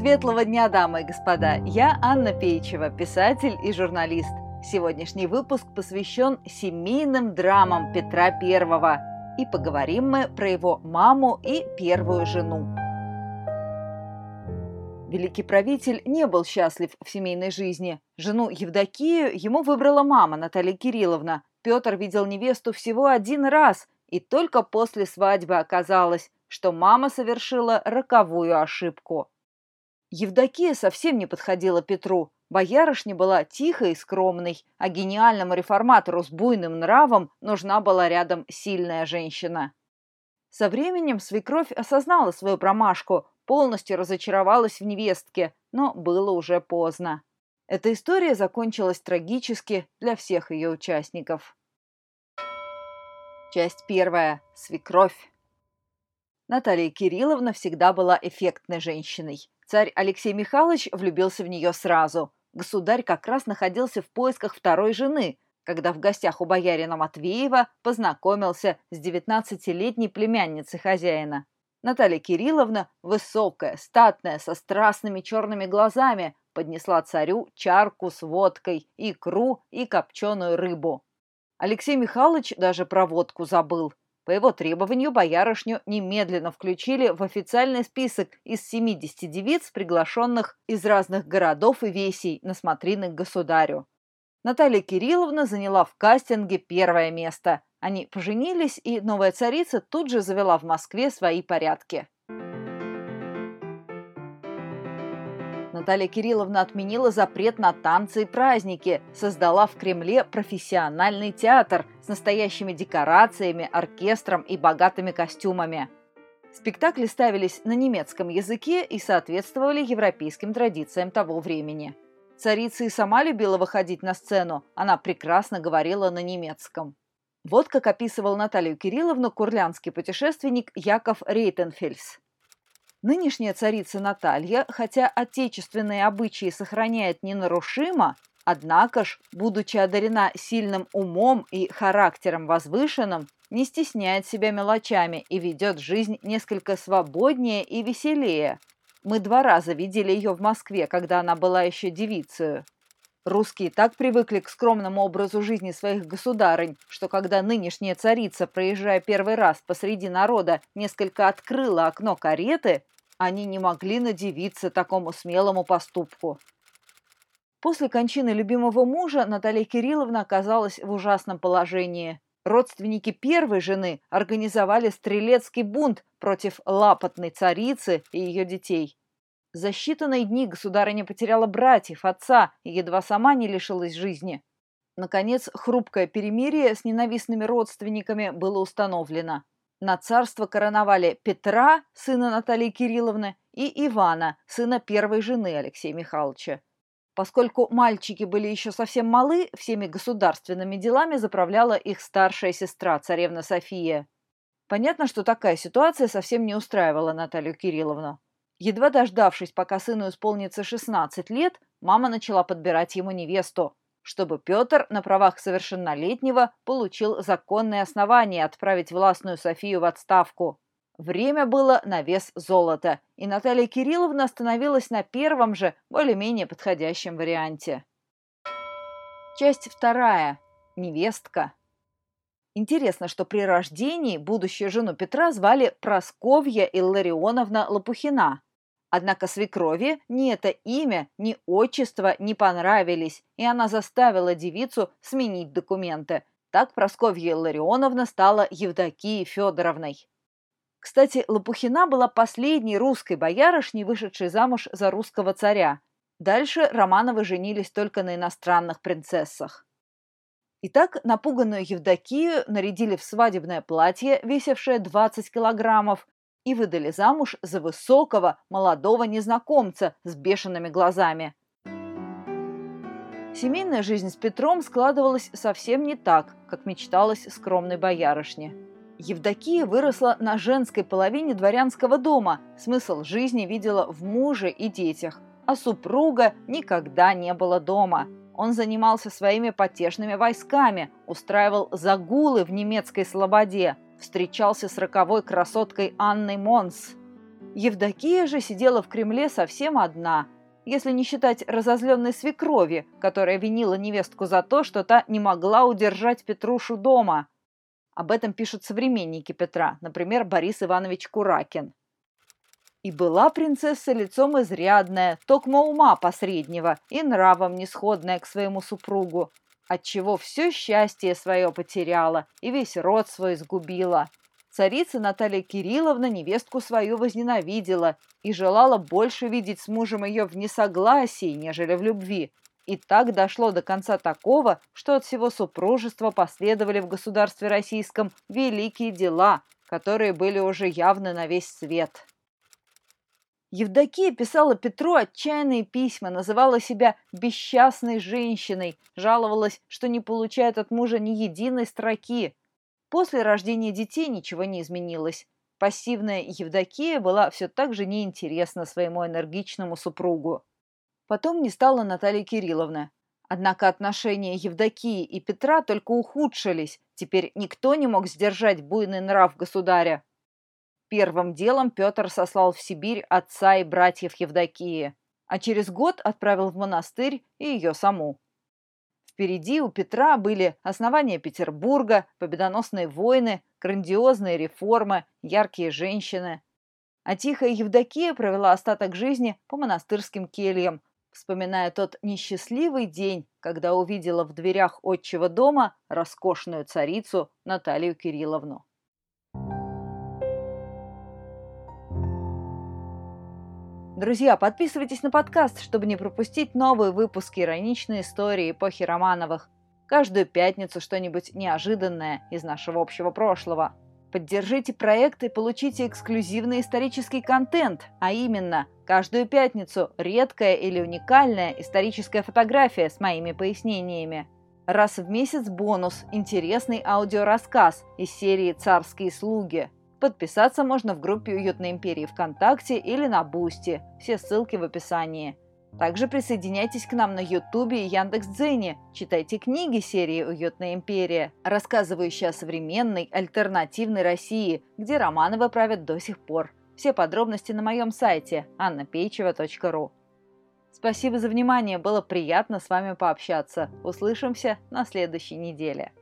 Светлого дня, дамы и господа! Я Анна Пейчева, писатель и журналист. Сегодняшний выпуск посвящен семейным драмам Петра I. И поговорим мы про его маму и первую жену. Великий правитель не был счастлив в семейной жизни. Жену Евдокию ему выбрала мама Наталья Кирилловна. Петр видел невесту всего один раз, и только после свадьбы оказалось, что мама совершила роковую ошибку. Евдокия совсем не подходила Петру. Боярышня была тихой и скромной, а гениальному реформатору с буйным нравом нужна была рядом сильная женщина. Со временем свекровь осознала свою промашку, полностью разочаровалась в невестке, но было уже поздно. Эта история закончилась трагически для всех ее участников. Часть первая. Свекровь. Наталья Кирилловна всегда была эффектной женщиной. Царь Алексей Михайлович влюбился в нее сразу. Государь как раз находился в поисках второй жены, когда в гостях у боярина Матвеева познакомился с девятнадцатилетней племянницей хозяина. Наталья Кирилловна, высокая, статная, со страстными черными глазами, поднесла царю чарку с водкой, икру и копченую рыбу. Алексей Михайлович даже про водку забыл. По его требованию боярышню немедленно включили в официальный список из 70 девиц, приглашенных из разных городов и весей на смотрины к государю. Наталья Кирилловна заняла в кастинге первое место. Они поженились, и новая царица тут же завела в Москве свои порядки. Наталья Кирилловна отменила запрет на танцы и праздники, создала в Кремле профессиональный театр с настоящими декорациями, оркестром и богатыми костюмами. Спектакли ставились на немецком языке и соответствовали европейским традициям того времени. Царица и сама любила выходить на сцену, она прекрасно говорила на немецком. Вот как описывал Наталью Кирилловну курлянский путешественник Яков Рейтенфельс. Нынешняя царица Наталья, хотя отечественные обычаи сохраняет ненарушимо, однако ж, будучи одарена сильным умом и характером возвышенным, не стесняет себя мелочами и ведет жизнь несколько свободнее и веселее. Мы два раза видели ее в Москве, когда она была еще девицей. Русские так привыкли к скромному образу жизни своих государынь, что когда нынешняя царица, проезжая первый раз посреди народа, несколько открыла окно кареты, они не могли надевиться такому смелому поступку. После кончины любимого мужа Наталья Кирилловна оказалась в ужасном положении. Родственники первой жены организовали стрелецкий бунт против лапотной царицы и ее детей. За считанные дни государыня потеряла братьев, отца и едва сама не лишилась жизни. Наконец, хрупкое перемирие с ненавистными родственниками было установлено. На царство короновали Петра, сына Натальи Кирилловны, и Ивана, сына первой жены Алексея Михайловича. Поскольку мальчики были еще совсем малы, всеми государственными делами заправляла их старшая сестра, царевна София. Понятно, что такая ситуация совсем не устраивала Наталью Кирилловну. Едва дождавшись, пока сыну исполнится 16 лет, мама начала подбирать ему невесту чтобы Петр на правах совершеннолетнего получил законное основание отправить властную Софию в отставку. Время было на вес золота, и Наталья Кирилловна остановилась на первом же, более-менее подходящем варианте. Часть вторая. Невестка. Интересно, что при рождении будущую жену Петра звали Просковья Илларионовна Лопухина, Однако свекрови ни это имя, ни отчество не понравились, и она заставила девицу сменить документы. Так Просковья Ларионовна стала Евдокией Федоровной. Кстати, Лопухина была последней русской боярышней, вышедшей замуж за русского царя. Дальше Романовы женились только на иностранных принцессах. Итак, напуганную Евдокию нарядили в свадебное платье, весившее 20 килограммов, и выдали замуж за высокого молодого незнакомца с бешеными глазами. Семейная жизнь с Петром складывалась совсем не так, как мечталось скромной боярышне. Евдокия выросла на женской половине дворянского дома, смысл жизни видела в муже и детях, а супруга никогда не было дома. Он занимался своими потешными войсками, устраивал загулы в немецкой слободе, встречался с роковой красоткой Анной Монс. Евдокия же сидела в Кремле совсем одна, если не считать разозленной свекрови, которая винила невестку за то, что та не могла удержать Петрушу дома. Об этом пишут современники Петра, например, Борис Иванович Куракин. И была принцесса лицом изрядная, токмо ума посреднего и нравом несходная к своему супругу, отчего все счастье свое потеряла и весь род свой сгубила. Царица Наталья Кирилловна невестку свою возненавидела и желала больше видеть с мужем ее в несогласии, нежели в любви. И так дошло до конца такого, что от всего супружества последовали в государстве российском великие дела, которые были уже явны на весь свет. Евдокия писала Петру отчаянные письма, называла себя бесчастной женщиной, жаловалась, что не получает от мужа ни единой строки. После рождения детей ничего не изменилось. Пассивная Евдокия была все так же неинтересна своему энергичному супругу. Потом не стала Наталья Кирилловна. Однако отношения Евдокии и Петра только ухудшились. Теперь никто не мог сдержать буйный нрав государя. Первым делом Петр сослал в Сибирь отца и братьев Евдокии, а через год отправил в монастырь и ее саму. Впереди у Петра были основания Петербурга, победоносные войны, грандиозные реформы, яркие женщины. А тихая Евдокия провела остаток жизни по монастырским кельям, вспоминая тот несчастливый день, когда увидела в дверях отчего дома роскошную царицу Наталью Кирилловну. Друзья, подписывайтесь на подкаст, чтобы не пропустить новые выпуски ироничной истории эпохи Романовых. Каждую пятницу что-нибудь неожиданное из нашего общего прошлого. Поддержите проект и получите эксклюзивный исторический контент, а именно каждую пятницу редкая или уникальная историческая фотография с моими пояснениями. Раз в месяц бонус – интересный аудиорассказ из серии «Царские слуги», Подписаться можно в группе «Уютной империи» ВКонтакте или на Бусти. Все ссылки в описании. Также присоединяйтесь к нам на Ютубе и Яндекс.Дзене. Читайте книги серии «Уютная империя», рассказывающие о современной, альтернативной России, где Романовы правят до сих пор. Все подробности на моем сайте annapeicheva.ru. Спасибо за внимание, было приятно с вами пообщаться. Услышимся на следующей неделе.